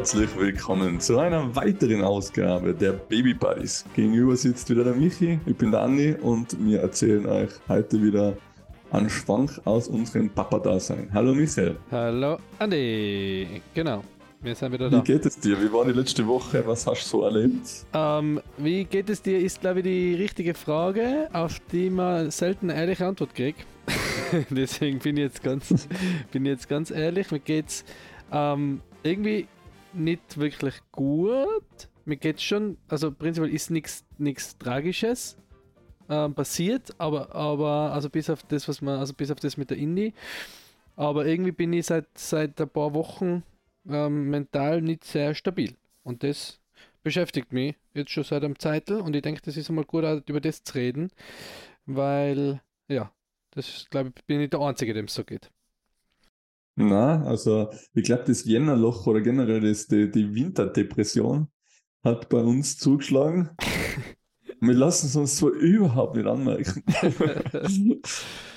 herzlich willkommen zu einer weiteren Ausgabe der Baby Buddies. Gegenüber sitzt wieder der Michi, ich bin der Andi und wir erzählen euch heute wieder einen Schwank aus unserem Papa-Dasein. Hallo Michael. Hallo Andi. Genau, wir sind wieder Wie da. geht es dir? Wie war die letzte Woche? Was hast du so erlebt? Ähm, wie geht es dir, ist glaube ich die richtige Frage, auf die man selten eine ehrliche Antwort kriegt. Deswegen bin ich jetzt ganz, bin ich jetzt ganz ehrlich. Mir geht's ähm, irgendwie nicht wirklich gut. Mir geht's schon, also prinzipiell ist nichts Tragisches ähm, passiert, aber, aber also bis auf das, was man, also bis auf das mit der Indie. Aber irgendwie bin ich seit, seit ein paar Wochen ähm, mental nicht sehr stabil. Und das beschäftigt mich jetzt schon seit einem Zeitl und ich denke, das ist einmal gut, über das zu reden, weil, ja, das glaube ich, bin ich der Einzige, dem es so geht. Na, also ich glaube, das Jännerloch oder generell das, die, die Winterdepression hat bei uns zugeschlagen. Wir lassen es uns zwar überhaupt nicht anmerken.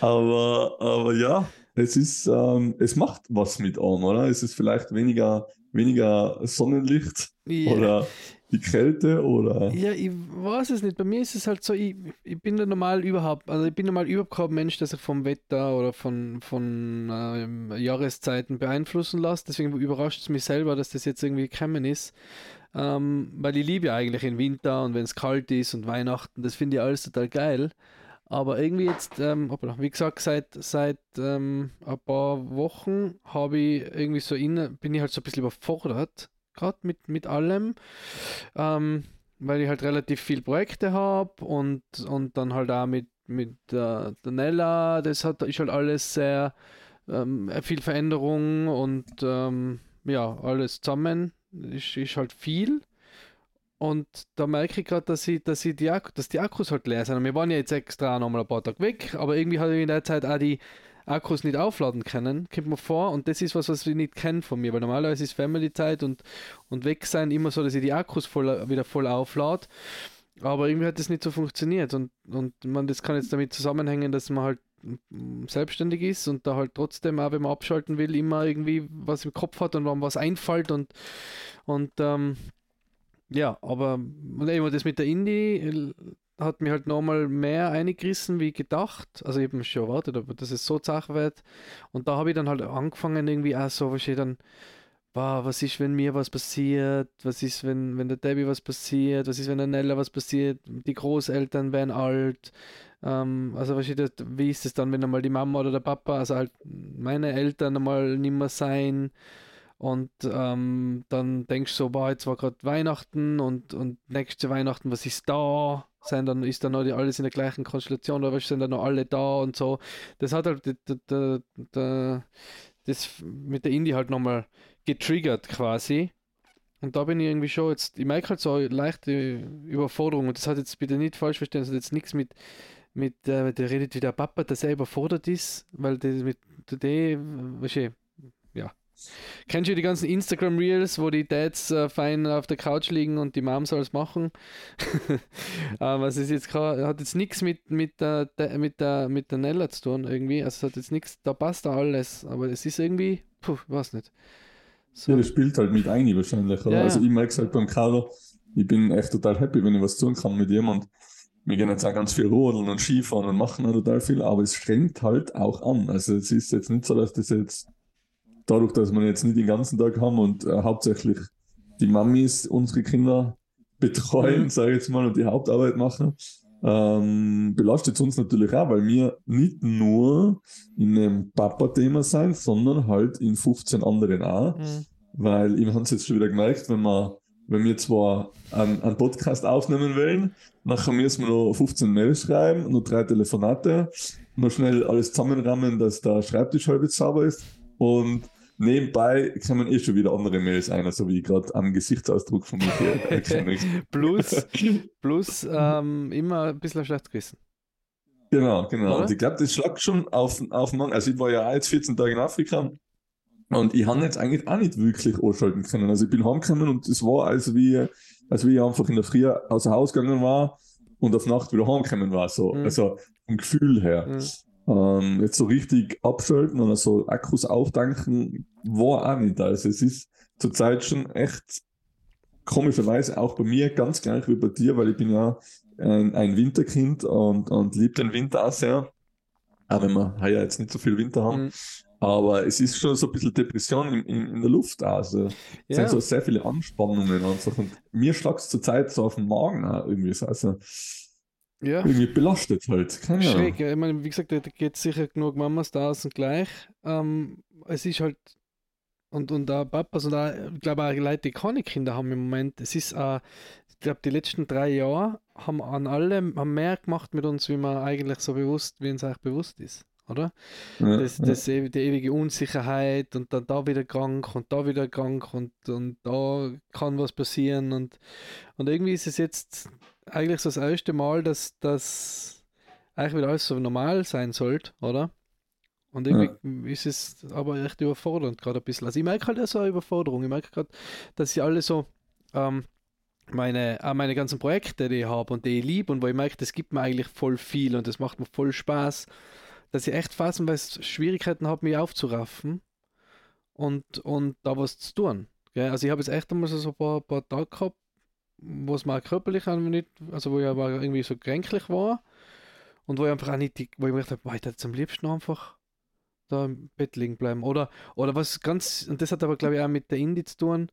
aber, aber ja, es ist, ähm, es macht was mit einem, oder? Es ist vielleicht weniger, weniger Sonnenlicht Ja. oder die Kälte oder. Ja, ich weiß es nicht. Bei mir ist es halt so, ich, ich bin da normal überhaupt, also ich bin normal überhaupt kein Mensch, der sich vom Wetter oder von, von ähm, Jahreszeiten beeinflussen lässt. Deswegen überrascht es mich selber, dass das jetzt irgendwie gekommen ist. Ähm, weil ich liebe ja eigentlich den Winter und wenn es kalt ist und Weihnachten, das finde ich alles total geil. Aber irgendwie jetzt, ähm, hoppala, wie gesagt, seit, seit ähm, ein paar Wochen habe ich irgendwie so in, bin ich halt so ein bisschen überfordert, gerade mit, mit allem ähm, weil ich halt relativ viele Projekte habe und, und dann halt auch mit, mit äh, der Nella, das hat, ist halt alles sehr ähm, viel Veränderung und ähm, ja, alles zusammen ist, ist halt viel. Und da merke ich gerade, dass, dass, die dass die Akkus halt leer sind. Wir waren ja jetzt extra nochmal ein paar Tage weg, aber irgendwie habe ich in der Zeit auch die Akkus nicht aufladen können, kommt mir vor. Und das ist was, was ich nicht kenne von mir, weil normalerweise ist Family-Zeit und, und weg sein immer so, dass ich die Akkus voll, wieder voll auflade. Aber irgendwie hat das nicht so funktioniert. Und, und man, das kann jetzt damit zusammenhängen, dass man halt selbstständig ist und da halt trotzdem, auch wenn man abschalten will, immer irgendwie was im Kopf hat und wann was einfällt und, und ähm, ja, aber eben das mit der Indie hat mich halt nochmal mehr eingerissen wie gedacht. Also ich habe mir schon erwartet, aber dass es so zach wird. Und da habe ich dann halt angefangen, irgendwie auch so, was ich dann, wow, was ist, wenn mir was passiert? Was ist, wenn, wenn der Debbie was passiert? Was ist, wenn der Nella was passiert? Die Großeltern werden alt. Ähm, also was ich, das, wie ist es dann, wenn einmal die Mama oder der Papa, also halt meine Eltern einmal nicht mehr sein? Und ähm, dann denkst du so, boah, jetzt war gerade Weihnachten und, und nächste Weihnachten, was ist da? Sind dann, ist dann noch die, alles in der gleichen Konstellation was sind dann noch alle da und so. Das hat halt d- d- d- d- das mit der Indie halt nochmal getriggert quasi. Und da bin ich irgendwie schon jetzt, ich merke halt so eine leichte Überforderung und das hat jetzt bitte nicht falsch verstehen, das hat jetzt nichts mit, mit äh, der redet wie der Papa, der sehr überfordert ist, weil das mit der, weißt du, ja. Kennst du die ganzen Instagram Reels, wo die Dads äh, fein auf der Couch liegen und die Moms alles machen? ähm, also es ist jetzt hat jetzt nichts mit, mit, der, mit, der, mit der Nella zu tun irgendwie. Also es hat jetzt nichts, da passt da alles, aber es ist irgendwie, puh, weiß nicht. So. Ja, das spielt halt mit ein wahrscheinlich? Ja, Also ich merke es halt beim Carlo, ich bin echt total happy, wenn ich was tun kann mit jemand. Wir gehen jetzt auch ganz viel rodeln und Skifahren und machen auch total viel, aber es strengt halt auch an. Also es ist jetzt nicht so, dass das jetzt dadurch, dass wir jetzt nicht den ganzen Tag haben und äh, hauptsächlich die Mamis unsere Kinder betreuen, Mhm. sage ich jetzt mal, und die Hauptarbeit machen, ähm, belastet es uns natürlich auch, weil wir nicht nur in einem Papa-Thema sein, sondern halt in 15 anderen auch. Mhm. Weil wir haben es jetzt schon wieder gemerkt, wenn wir, wenn wir zwar einen, einen Podcast aufnehmen wollen, nachher müssen wir noch 15 Mails schreiben, noch drei Telefonate, noch schnell alles zusammenrammen, dass der Schreibtisch halb sauber ist und nebenbei kommen eh schon wieder andere Mails ein, also wie ich gerade am Gesichtsausdruck von mir. Plus, plus ähm, immer ein bisschen schlecht gewissen. Genau, genau. Oder? Und ich glaube, das schlagt schon auf, auf den Mann. Also ich war ja auch jetzt 14 Tage in Afrika und ich habe jetzt eigentlich auch nicht wirklich anschalten können. Also ich bin heimgekommen und es war, als wie, als wie ich einfach in der Früh aus dem Haus gegangen war und auf Nacht wieder heimgekommen war. So. Mhm. Also vom Gefühl her. Mhm. Ähm, jetzt so richtig abschalten oder so Akkus auftanken war auch nicht. Also es ist zurzeit schon echt komischerweise auch bei mir ganz gleich wie bei dir, weil ich bin ja ein, ein Winterkind und, und liebe den Winter auch sehr. Auch wenn wir ja jetzt nicht so viel Winter haben. Mhm. Aber es ist schon so ein bisschen Depression in, in, in der Luft. Also es ja. sind so sehr viele Anspannungen einfach. Und mir schlagt es zurzeit so auf den Magen auch irgendwie. Also ja. irgendwie belastet halt. Keine Schräg, ja. Ich meine, wie gesagt, da geht sicher genug Mamas da sind gleich. Ähm, es ist halt und, und auch Papas und auch, ich glaube auch Leute, die keine Kinder haben im Moment. Es ist auch, ich glaube, die letzten drei Jahre haben an alle haben mehr gemacht mit uns, wie man eigentlich so bewusst, wie uns eigentlich bewusst ist oder? Ja, das, das, ja. Die ewige Unsicherheit und dann da wieder krank und da wieder krank und, und da kann was passieren und, und irgendwie ist es jetzt eigentlich so das erste Mal, dass das eigentlich wieder alles so normal sein sollte, oder? Und irgendwie ja. ist es aber echt überfordernd gerade ein bisschen. Also ich merke halt so eine Überforderung. Ich merke gerade, dass ich alle so ähm, meine, auch meine ganzen Projekte, die ich habe und die ich liebe und wo ich merke, das gibt mir eigentlich voll viel und das macht mir voll Spaß dass ich echt phasenweise Schwierigkeiten habe, mich aufzuraffen und, und da was zu tun. Gell? Also ich habe jetzt echt einmal so ein paar, paar Tage gehabt, wo es mal körperlich nicht, also wo ich aber irgendwie so kränklich war und wo ich einfach auch nicht, wo ich mir gedacht habe, ich hätte am liebsten einfach da im Bett liegen bleiben. Oder, oder was ganz, und das hat aber glaube ich auch mit der Indie zu tun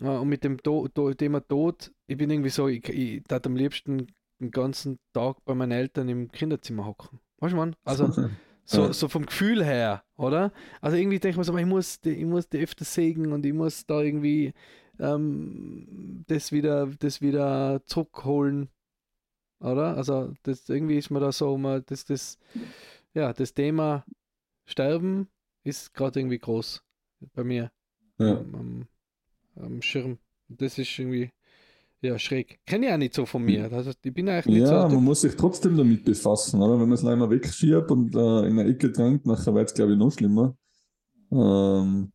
äh, und mit dem to to Thema Tod. Ich bin irgendwie so, ich, ich würde am liebsten den ganzen Tag bei meinen Eltern im Kinderzimmer hocken. Weißt du, man? Also, so, so vom Gefühl her, oder? Also, irgendwie denke ich mir so, ich muss, ich muss die öfter sägen und ich muss da irgendwie ähm, das, wieder, das wieder zurückholen, oder? Also, das, irgendwie ist mir da so, man, das, das, ja, das Thema Sterben ist gerade irgendwie groß bei mir ja. am, am, am Schirm. Das ist irgendwie ja, schräg. Kenne ich auch nicht so von mir. Also, ich bin eigentlich nicht ja, so man muss sich trotzdem damit befassen, oder? Wenn man es einmal wegschiebt und äh, in eine Ecke drängt, nachher wird es, glaube ich, noch schlimmer. Ähm,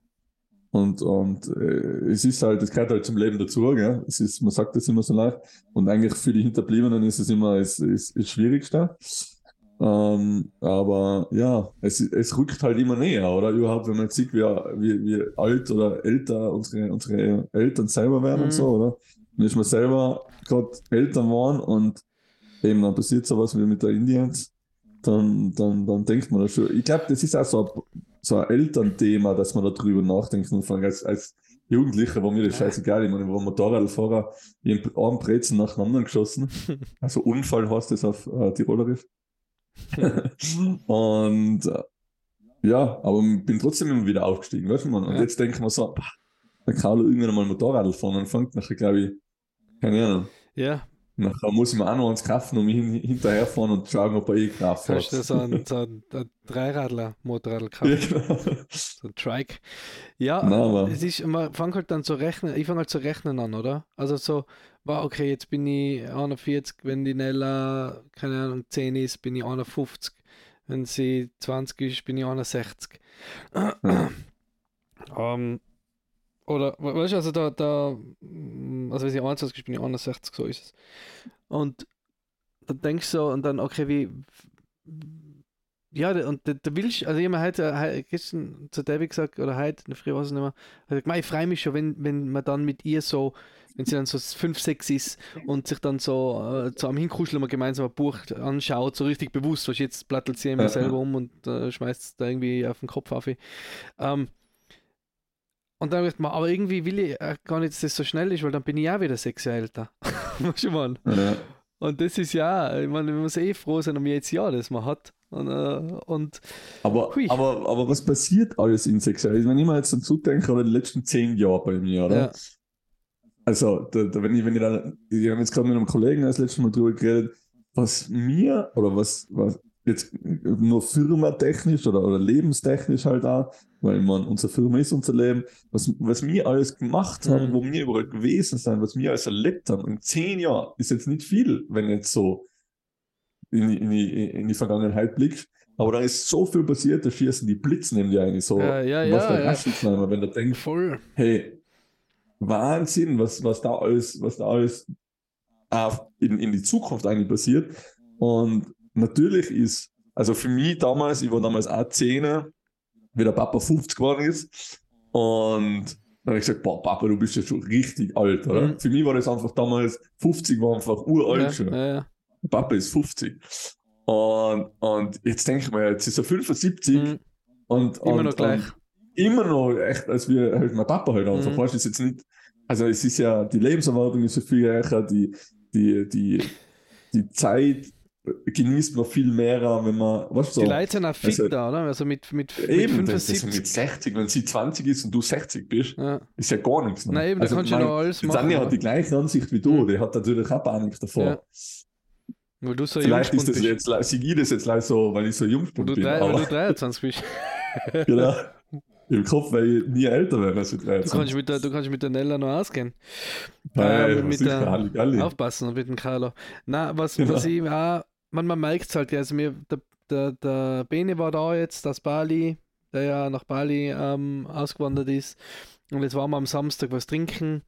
und und äh, es ist halt, es gehört halt zum Leben dazu, gell? Es ist, man sagt das immer so leicht. Und eigentlich für die Hinterbliebenen ist es immer das, Schwierigste. Ähm, aber ja, es, es rückt halt immer näher, oder? Überhaupt, wenn man sieht, wie, wie, wie alt oder älter unsere, unsere Eltern selber werden mhm. und so, oder? Wenn ich mir selber gerade Eltern waren und eben dann passiert sowas wie mit der Indians, dann, dann, dann denkt man da schon. Ich glaube, das ist auch so ein, so ein Elternthema, dass man darüber nachdenkt und als, als Jugendlicher war mir das scheißegal. Ich meine, ich war Motorradfahrer, ich habe einen Brezen nach dem anderen geschossen. Also Unfall heißt das auf äh, Tirolerisch. und äh, ja, aber bin trotzdem immer wieder aufgestiegen, weißt du, man. Und ja. jetzt denkt man so, dann kann irgendwann mal Motorrad fahren und fängt nachher, glaube ich, keine Ahnung. Ja. Nachher muss ich mir auch noch eins kaufen und mich hin, hinterherfahren und schauen, ob er eh Kraft hat. Hast du so ein, so ein, ein Dreiradler, Motorradl kaufen? Ja, genau. So ein Trike. Ja, Nein, es ist, man fängt halt dann zu rechnen, ich fange halt zu rechnen an, oder? Also so, wow, okay, jetzt bin ich 41, wenn die Nella, keine Ahnung, 10 ist, bin ich 51. Wenn sie 20 ist, bin ich 61. Ja. um, oder, weißt du, also da, da, mm, also wenn ich 21 bin, ich 61, so ist es. Und dann denkst du so, und dann, okay, wie, ja, und da, willst also ich habe heute, heute gestern zu David gesagt, oder heute, in der Früh weiß ich nicht mehr, gesagt, ich freue mich schon, wenn, wenn man dann mit ihr so, wenn sie dann so 5, 6 ist und sich dann so äh, zu einem Hinkuscheln mal gemeinsam ein Buch anschaut, so richtig bewusst, was jetzt plattelt sie immer selber um und äh, schmeißt es da irgendwie auf den Kopf auf. Ähm, und dann ich gedacht, aber irgendwie will ich äh, gar nicht, dass das so schnell ist, weil dann bin ich auch wieder sechs Jahre älter. weißt du, Mann? Ja. Und das ist ja, ich meine, man muss eh froh sein um jetzt Jahr, das man hat. Und, äh, und aber, aber, aber was passiert alles in sechs Jahren? Wenn ich mir jetzt dazu denke, oder die letzten zehn Jahre bei mir, oder? Ja. Also, da, da, wenn ich, wenn ich dann, ich habe jetzt gerade mit einem Kollegen das letzte Mal drüber geredet, was mir, oder was, was jetzt nur firmatechnisch oder, oder lebenstechnisch halt auch, weil man, unsere Firma ist unser Leben, was, was wir alles gemacht haben, mhm. wo wir überall gewesen sind, was wir alles erlebt haben. In zehn Jahren ist jetzt nicht viel, wenn jetzt so in, in, die, in die Vergangenheit blickst. Aber da ist so viel passiert, da schießen die Blitze neben dir eigentlich so. Ja, ja, ja. Was ja. wenn du denkst, Voll. hey, Wahnsinn, was, was da alles, was da alles in, in die Zukunft eigentlich passiert. Und natürlich ist, also für mich damals, ich war damals auch 10, wie der Papa 50 geworden ist. Und Dann habe ich gesagt, boah, Papa, du bist ja schon richtig alt, oder? Mhm. Für mich war das einfach damals, 50 war einfach uralt ja, schon. ja, ja. Papa ist 50. Und, und jetzt denke ich mir, jetzt ist er 75 Mhm. und, Immer und, noch gleich. Immer noch echt, als wir halt mein Papa halt einfach, Mhm. weißt ist jetzt nicht, also es ist ja, die Lebenserwartung ist ja viel reicher, die, die, die, die Zeit genießt man viel mehr, wenn man, weißt du, Die so, Leute sind auch fit also- da, oder? Also mit, mit, mit eben, das ist 75. mit 60, wenn sie 20 ist und du 60 bist, ja. ist ja gar nichts. Ne? Nein, eben, da kannst du noch alles die machen. Oder? hat die gleiche Ansicht wie du, Mhm. die hat natürlich auch Panik davor. Ja. Weil du so Vielleicht ist das bist. jetzt, sieg ich das jetzt leider so, weil ich so du, bin. drei, weil du 23 bist. genau. Im Kopf, weil ich nie älter wäre als ich Du 13. kannst mit der, du kannst mit der Nella noch ausgehen. Hey, ähm, mit der- Halligalli. Aufpassen mit dem Carlo. Na, was, Genau. was ich auch, man, man merkt es halt, also mir, der, der, der Bene war da jetzt aus Bali, der ja nach Bali ähm, ausgewandert ist. Und jetzt waren wir am Samstag was trinken.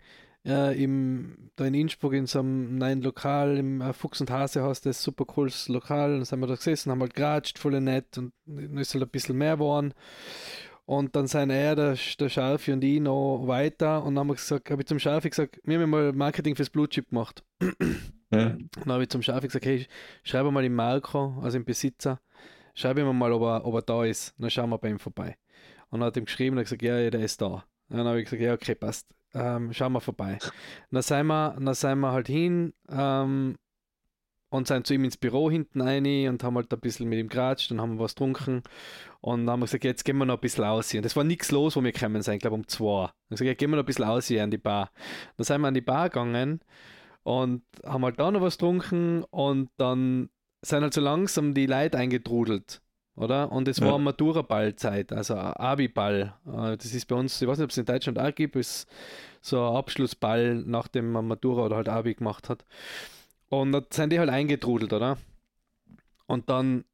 Äh, im, da in Innsbruck in so einem neuen Lokal, im äh, Fuchs und Hase heißt das, super cooles Lokal. Dann sind wir da gesessen, haben halt geratscht, voll nett und dann ist halt ein bisschen mehr geworden. Und dann sind er, der, der Scharfi und ich noch weiter und dann haben wir gesagt, habe ich zum Scharfi gesagt, wir haben mal Marketing fürs Blue Chip gemacht. Ja. Dann habe ich zum Scharfi gesagt, hey, schreibe mal dem Marco, also dem Besitzer, schreibe ihm mal, ob er, ob er da ist. Dann schauen wir bei ihm vorbei. Und dann hat ihm geschrieben und gesagt, ja, ja, der ist da. Dann habe ich gesagt, ja, okay, passt. Ähm, schauen wir vorbei. Dann sind wir, wir halt hin ähm, und sind zu ihm ins Büro hinten rein und haben halt ein bisschen mit ihm geratscht und haben was getrunken. Und dann haben wir gesagt, jetzt gehen wir noch ein bisschen aus. Und das war nichts los, wo wir gekommen sind, ich glaube um zwei. Dann haben wir gesagt, ja, gehen wir noch ein bisschen aus an die Bar. Dann sind wir an die Bar gegangen und haben halt da noch was getrunken und dann sind halt so langsam die Leute eingetrudelt, oder? Und es Ja. war Matura-Ball-Zeit, also Abi-Ball. Äh, Das ist bei uns, ich weiß nicht, ob es in Deutschland auch gibt, ist so ein Abschlussball, nachdem man Matura oder halt Abi gemacht hat. Und da sind die halt eingetrudelt, oder? Und dann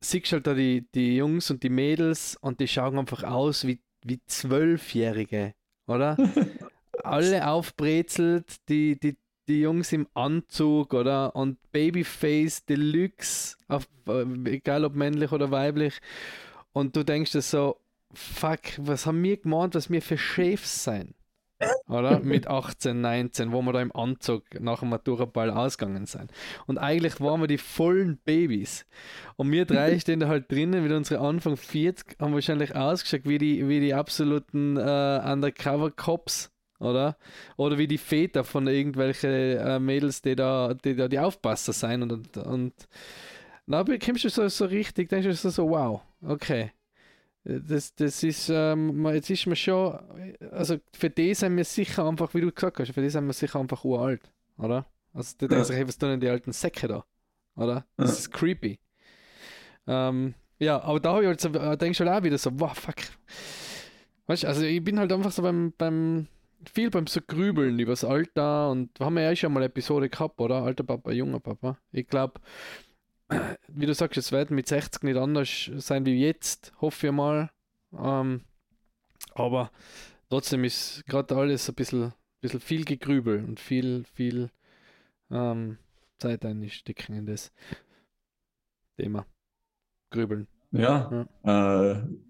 siehst du halt da die, die Jungs und die Mädels und die schauen einfach aus wie, wie Zwölfjährige, oder? Alle aufbrezelt, die, die, die Jungs im Anzug, oder? Und Babyface Deluxe, auf, äh, egal ob männlich oder weiblich. Und du denkst dir so, fuck, was haben wir gemeint, was wir für Chefs sein? Oder? Mit 18, 19, wo wir da im Anzug nach dem Maturaball ausgegangen sind. Und eigentlich waren wir die vollen Babys. Und wir drei stehen da halt drinnen, mit unsere Anfang 40, haben wahrscheinlich ausgeschaut wie die, wie die absoluten äh, Undercover-Cops, oder? Oder wie die Väter von irgendwelchen äh, Mädels, die da, die da die Aufpasser sein und, und, und da bekommst du so, so richtig, denkst du so, wow, okay. Das, das ist, ähm, jetzt ist man schon, also für die sind wir sicher einfach, wie du gesagt hast, für die sind wir sicher einfach uralt, oder? Also du denkst, Ja. hey, was tun denn die alten Säcke da, oder? Das ist creepy. Ähm, ja, aber da habe ich halt so, äh, denkst du halt auch wieder so, wow, fuck. Weißt du, also ich bin halt einfach so beim, beim, viel beim so Grübeln übers Alter und wir haben ja eh schon mal eine Episode gehabt, oder? Alter Papa, junger Papa. Ich glaube, wie du sagst, es wird mit 60 nicht anders sein wie jetzt, hoffe ich mal. Ähm, aber trotzdem ist gerade alles ein bisschen, bisschen viel gegrübel und viel, viel ähm, Zeit einstecken in das Thema. Grübeln. Ja, äh,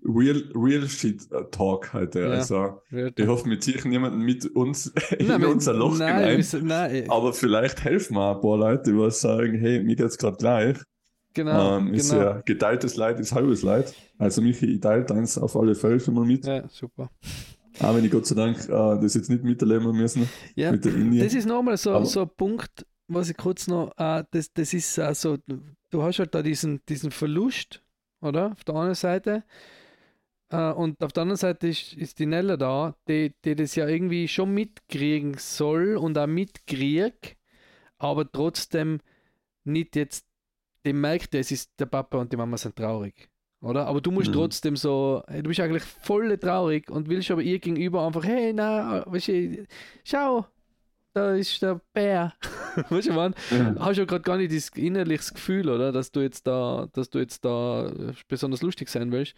real, real Shit äh, Talk heute. Ja. Also, Ja. ich hoffe, wir ziehen niemanden mit uns in Nein, unser Loch nein, hinein. sind- nein, Aber vielleicht helfen wir ein paar Leute, die sagen, hey, mir geht's gerade gleich. genau, ähm, ist genau. ja geteiltes Leid ist halbes Leid. Also Michi, ich teile deins auf alle Fälle schon mal mit. Ja, super. Auch wenn ich Gott sei Dank äh, das jetzt nicht miterleben müssen Ja, mit der das ist nochmal so, Aber- so ein Punkt, was ich kurz noch, äh, das, das ist äh, so, du hast halt da diesen, diesen Verlust, oder? Auf der einen Seite. Äh, und auf der anderen Seite ist, ist die Nella da, die, die das ja irgendwie schon mitkriegen soll und auch mitkriegt, aber trotzdem nicht jetzt, die merkt, es ist der Papa und die Mama sind traurig. Oder? Aber du musst Mhm. trotzdem so, du bist eigentlich voll traurig und willst aber ihr gegenüber einfach, hey, na, weißt du, schau, da ist der Bär. weißt du, man, Ja. hast ja gerade gar nicht das innerliches Gefühl, oder? Dass du jetzt da, dass du jetzt da besonders lustig sein willst.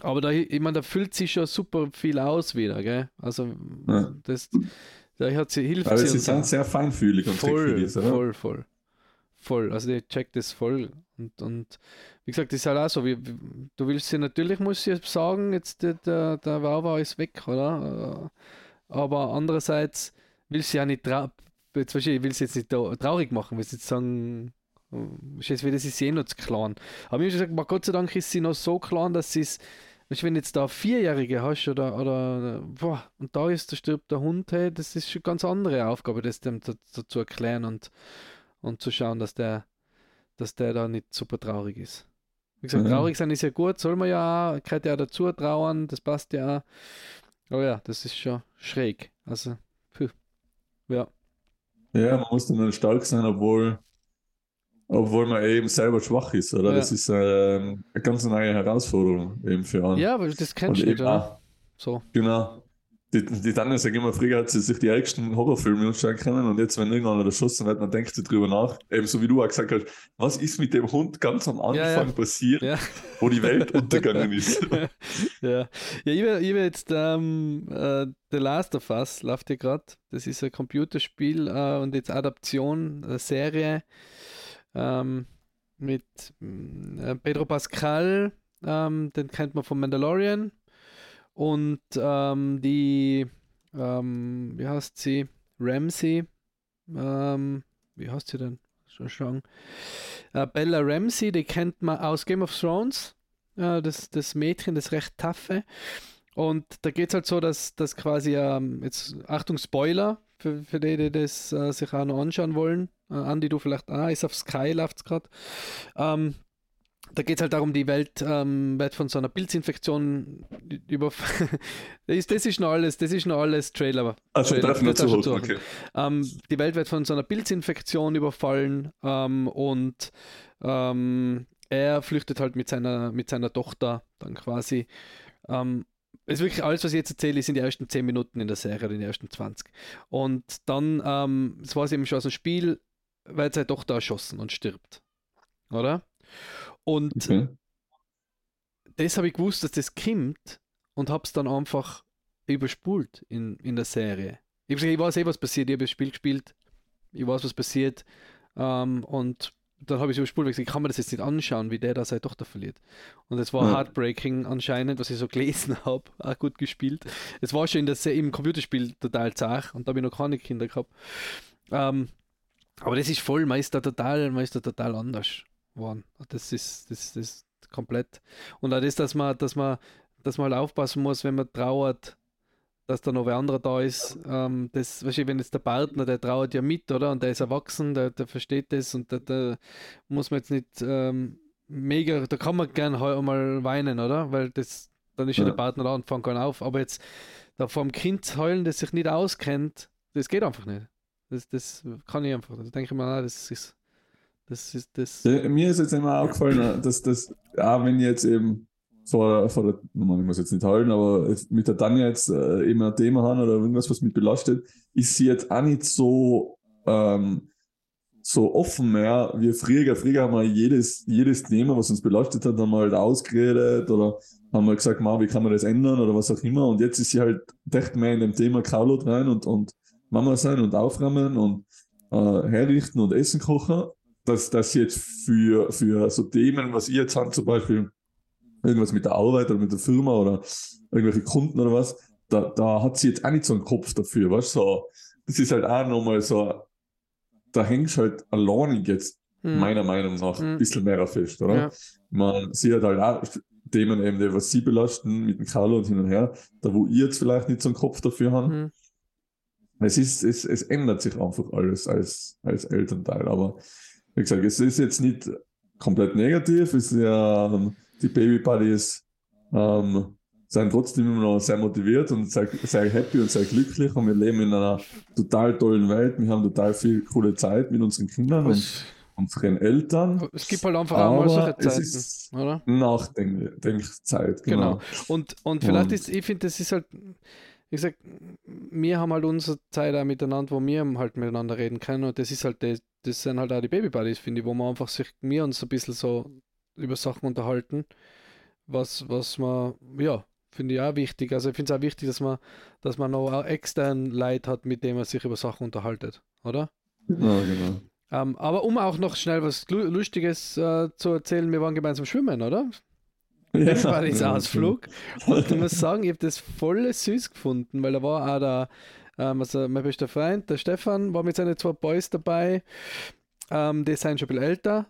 Aber da, ich meine, da füllt sich schon super viel aus wieder, gell? Also, Ja. das, da hat sie, hilft Aber sie sind sehr feinfühlig und voll, trickfähig, oder? voll, voll, voll. Also die checkt das voll. Und, und wie gesagt, das ist halt auch so, wie, du willst sie natürlich, muss sie sagen, jetzt der, der, der Wawa ist weg, oder? Aber andererseits willst du ja nicht jetzt ich will es jetzt nicht traurig machen, will jetzt sagen, ist wie das ist eh noch zu klein. Aber ich habe gesagt, Gott sei Dank ist sie noch so klein, dass sie es, wenn du jetzt da Vierjährige hast oder, oder boah, und da ist, da stirbt der Hund, hey, das ist schon eine ganz andere Aufgabe, das dem zu, zu erklären und, und zu schauen, dass der, dass der da nicht super traurig ist. Wie gesagt, mhm. traurig sein ist ja gut, soll man ja auch, gehört ja dazu trauern, das passt ja auch. Aber ja, das ist schon schräg. Also. Ja. Ja, man muss dann stark sein, obwohl, obwohl man eben selber schwach ist, oder? Ja. Das ist ähm, eine ganz neue Herausforderung eben für einen. Ja, aber das kennst du nicht? So. Genau. Die, die Tanja sagt immer, früher hat sie sich die ärgsten Horrorfilme anschauen können und jetzt, wenn irgendeiner erschossen wird, dann denkt sie drüber nach. Ebenso wie du auch gesagt hast, was ist mit dem Hund ganz am Anfang ja, ja. passiert, ja. wo die Welt untergegangen ist. ja, ja ich will, ich will jetzt ähm, äh, The Last of Us, läuft hier gerade. Das ist ein Computerspiel äh, und jetzt Adaption, eine Serie ähm, mit äh, Pedro Pascal, ähm, den kennt man von Mandalorian und ähm, die, ähm, wie heißt sie? Ramsey. Ähm, wie heißt sie denn? Schon schauen. Äh, Bella Ramsey, die kennt man aus Game of Thrones. Äh, das, das Mädchen, das recht taffe. Und da geht es halt so, dass, dass quasi, ähm, jetzt Achtung, Spoiler, für, für die, die das äh, sich auch noch anschauen wollen. Äh, Andi, du vielleicht, ah, ist auf Sky, läuft es gerade. Ähm, da geht es halt darum, die Welt ähm, wird von so einer Pilzinfektion über. das, ist, das ist noch alles, das ist noch alles Trailer. Also Trailer, darf nicht zu hoch, okay. Ähm, die Welt wird von so einer Pilzinfektion überfallen ähm, und ähm, er flüchtet halt mit seiner, mit seiner Tochter dann quasi. Ähm, ist wirklich alles, was ich jetzt erzähle, sind die ersten 10 Minuten in der Serie, die ersten 20. Und dann, ähm, das war es eben schon aus dem Spiel, wird seine Tochter erschossen und stirbt. Oder? Und okay. das habe ich gewusst, dass das kommt und habe es dann einfach überspult in, in der Serie. Ich, ich weiß eh, was passiert, ich habe das Spiel gespielt, ich weiß, was passiert ähm, und dann habe ich es überspult, weil ich kann mir das jetzt nicht anschauen, wie der da seine Tochter verliert. Und es war ja. heartbreaking anscheinend, was ich so gelesen habe, auch gut gespielt. Es war schon in der, im Computerspiel total zart und da habe ich noch keine Kinder gehabt. Ähm, aber das ist voll, man ist da total, man ist da total anders worden. Das ist, das, das komplett. Und auch das, dass man, dass man, dass man halt aufpassen muss, wenn man trauert, dass da noch wer anderer da ist. Ähm, das, weißt du, wenn jetzt der Partner, der trauert ja mit, oder? Und der ist erwachsen, der, der versteht das und da, da muss man jetzt nicht ähm, mega, da kann man gern mal weinen, oder? Weil das, dann ist ja, ja der Partner da und fängt gar auf. Aber jetzt da vor dem Kind heulen, das sich nicht auskennt, das geht einfach nicht. Das, das kann ich einfach. Da denke ich mir, das ist das ist das. Ja, mir ist jetzt immer aufgefallen, dass das, ja, wenn jetzt eben vor, vor der, man muss jetzt nicht halten, aber mit der Tanja jetzt äh, eben ein Thema haben oder irgendwas, was mit belastet, ist sie jetzt auch nicht so, ähm, so offen mehr wie früher. Früher haben wir jedes, jedes Thema, was uns belastet hat, haben wir halt ausgeredet oder haben wir gesagt, wie kann man das ändern oder was auch immer. Und jetzt ist sie halt echt mehr in dem Thema Kaulot rein und, und Mama sein und aufräumen und äh, herrichten und Essen kochen dass das jetzt für, für so Themen, was ihr jetzt habt, zum Beispiel irgendwas mit der Arbeit oder mit der Firma oder irgendwelche Kunden oder was, da, da hat sie jetzt auch nicht so einen Kopf dafür, weißt so, das ist halt auch nochmal so, da hängst halt alleine jetzt, mhm. meiner Meinung nach, mhm. ein bisschen mehr fest, oder? Ja. Man, sie hat halt auch Themen eben, die was sie belasten, mit dem Carlo und hin und her, da wo ihr jetzt vielleicht nicht so einen Kopf dafür habt. Mhm. Es ist, es, es ändert sich einfach alles als, als Elternteil, aber wie gesagt, es ist jetzt nicht komplett negativ, es ist ja, ähm, die Baby Buddies ähm, sind trotzdem immer noch sehr motiviert und sehr, sehr happy und sehr glücklich und wir leben in einer total tollen Welt. Wir haben total viel coole Zeit mit unseren Kindern und unseren Eltern. Es gibt halt einfach auch mal solche Zeiten, es ist oder? Nachdenkzeit. Genau. genau. Und, und vielleicht und, ist, ich finde, das ist halt, wie gesagt, wir haben halt unsere Zeit auch miteinander, wo wir halt miteinander reden können und das ist halt das, das sind halt auch die Babybuddies, finde ich, wo man einfach sich mir uns ein bisschen so über Sachen unterhalten, was, was man, ja, finde ich auch wichtig. Also ich finde es auch wichtig, dass man, dass man noch auch extern Leid hat, mit dem man sich über Sachen unterhaltet, oder? Ja, genau. Ähm, aber um auch noch schnell was Lustiges äh, zu erzählen, wir waren gemeinsam schwimmen, oder? Ja, Everybody's ja, Ausflug. Und ich muss sagen, ich habe das voll süß gefunden, weil da war auch der, ähm, also mein bester Freund, der Stefan, war mit seinen zwei Boys dabei. Ähm, die sind schon ein bisschen älter.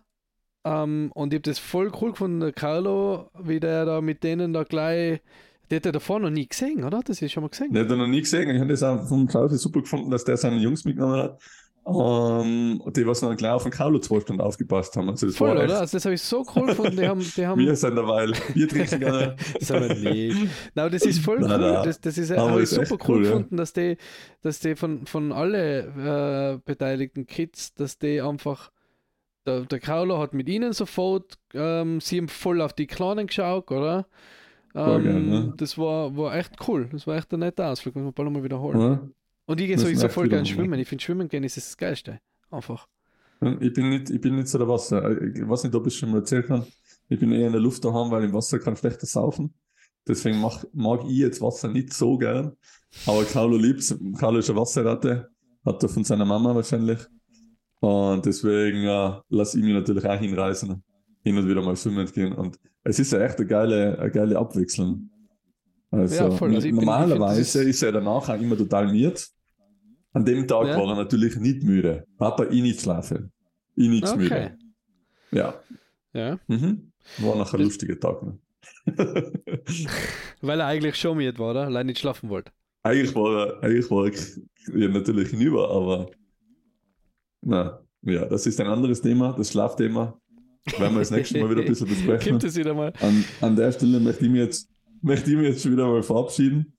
Ähm, und ich habe das voll cool gefunden, der Carlo, wie der da mit denen da gleich. Der hat er davor noch nie gesehen, oder? Das ist schon mal gesehen. Der hat er noch nie gesehen. Ich habe das auch vom Carlo super gefunden, dass der seine Jungs mitgenommen hat. Um, ähm, die, was dann gleich auf den Stunden aufgepasst haben. Also das Voll, oder? Also das habe ich so cool gefunden. Die haben, die haben... Wir sind dabei. Wir trinken gerne. das haben wir nicht. Nein, das ist voll cool. Nein. Das, das ist, habe ich super cool, cool gefunden, ja. dass die, dass die von, von alle äh, beteiligten Kids, dass die einfach der, der Carlo hat mit ihnen sofort, ähm, sie haben voll auf die Kleinen geschaut, oder? Ähm, gern, ne? Das war, war echt cool. Das war echt ein netter Ausflug. Muss man bald mal wiederholen. Ja. Und ich gehe sowieso voll gerne schwimmen. Ich finde Schwimmen gehen ist das Geilste. Einfach. Ich bin nicht, ich bin nicht so der Wasser. Ich weiß nicht, ob ich es schon mal erzählt habe. Ich bin eher in der Luft daheim, weil im Wasser kann schlechter saufen. Deswegen mach, mag ich jetzt Wasser nicht so gern. Aber Carlo liebt Carlo ist eine Wasserratte. Hat er von seiner Mama wahrscheinlich. Und deswegen äh, lasse ich mich natürlich auch hinreißen, hin und wieder mal schwimmen gehen. Und es ist ja echt eine geile, eine geile Abwechslung. Also, ja, voll. Also normalerweise bin, ist er danach auch immer total miert. An dem Tag ja. war er natürlich nicht müde. Papa, ich nicht schlafen. Ich nichts okay. müde. Ja. Ja. Mhm. War nachher ein lustiger Tag. Ne? Weil er eigentlich schon müde war, oder? Allein nicht schlafen wollte. Eigentlich war er, eigentlich war er ja, natürlich hinüber, aber na, ja, das ist ein anderes Thema, das Schlafthema. Werden wir das nächste Mal wieder ein bisschen besprechen. Gibt es wieder mal. An, an der Stelle möchte ich mich jetzt, möchte ich mich jetzt schon wieder mal verabschieden.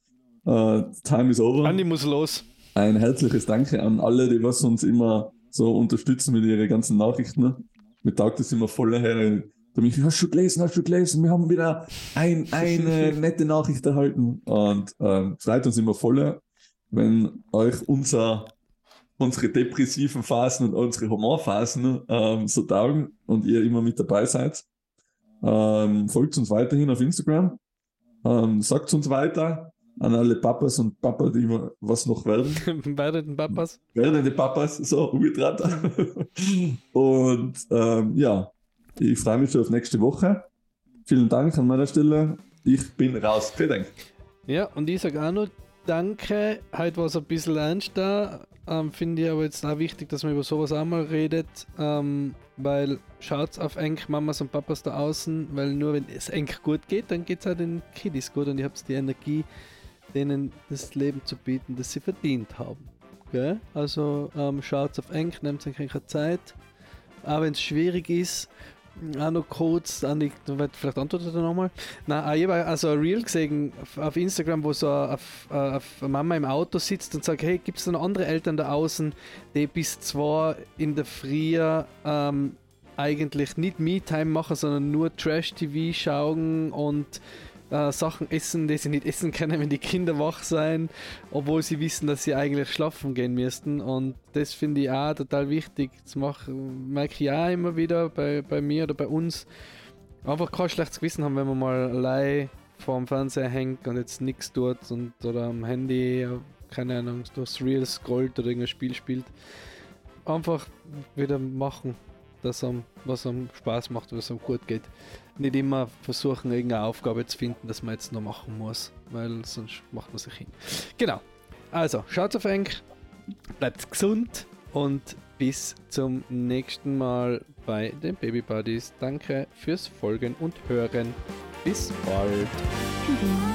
Uh, time is over. Andi muss los. Ein herzliches Danke an alle, die was uns immer so unterstützen mit ihren ganzen Nachrichten. Mir taugt das immer voll her. Du mich, hast du gelesen, hast du gelesen? Wir haben wieder ein, eine nette Nachricht erhalten. Und ähm, freut uns immer voll, wenn euch unser unsere depressiven Phasen und unsere Humorphasen ähm, so taugen und ihr immer mit dabei seid. Ähm, folgt uns weiterhin auf Instagram. Ähm, sagt uns weiter an alle Papas und Papa, die was noch werden. Werdenden Papas. Werdende Papas, so, umgedreht. und ähm, ja, ich freue mich schon auf nächste Woche. Vielen Dank an meiner Stelle. Ich bin raus. Vielen Dank. Ja, und ich sage auch noch Danke. Heute war es ein bisschen ernst da. Ähm, Finde ich aber jetzt auch wichtig, dass man über sowas auch mal redet, ähm, weil schaut auf eng Mamas und Papas da außen, weil nur wenn es eng gut geht, dann geht es auch den Kiddies gut und ihr habt die Energie, denen das Leben zu bieten, das sie verdient haben. Okay? Also ähm, schaut auf eng, nehmt euch keine Zeit, auch wenn es schwierig ist auch noch kurz, Andi, vielleicht antwortet er nochmal. Nein, ich habe also ein Reel gesehen auf Instagram, wo so eine, eine, Mama im Auto sitzt und sagt, hey, gibt es noch andere Eltern da außen, die bis zwei in der Früh ähm, eigentlich nicht Me-Time machen, sondern nur Trash-TV schauen und äh, Sachen essen, die sie nicht essen können, wenn die Kinder wach sein, obwohl sie wissen, dass sie eigentlich schlafen gehen müssten. Und das finde ich auch total wichtig. Das mach, merke ich auch immer wieder bei, bei mir oder bei uns. Einfach kein schlechtes Gewissen haben, wenn man mal allein vor dem Fernseher hängt und jetzt nichts tut und oder am Handy, keine Ahnung, durchs Real scrollt oder irgendein Spiel spielt. Einfach wieder machen, das am, was am Spaß macht, was am gut geht nicht immer versuchen, irgendeine Aufgabe zu finden, dass man jetzt noch machen muss, weil sonst macht man sich hin. Genau. Also, schaut auf Enk, bleibt gesund und bis zum nächsten Mal bei den Baby Buddies. Danke fürs Folgen und Hören. Bis bald. Tschüss.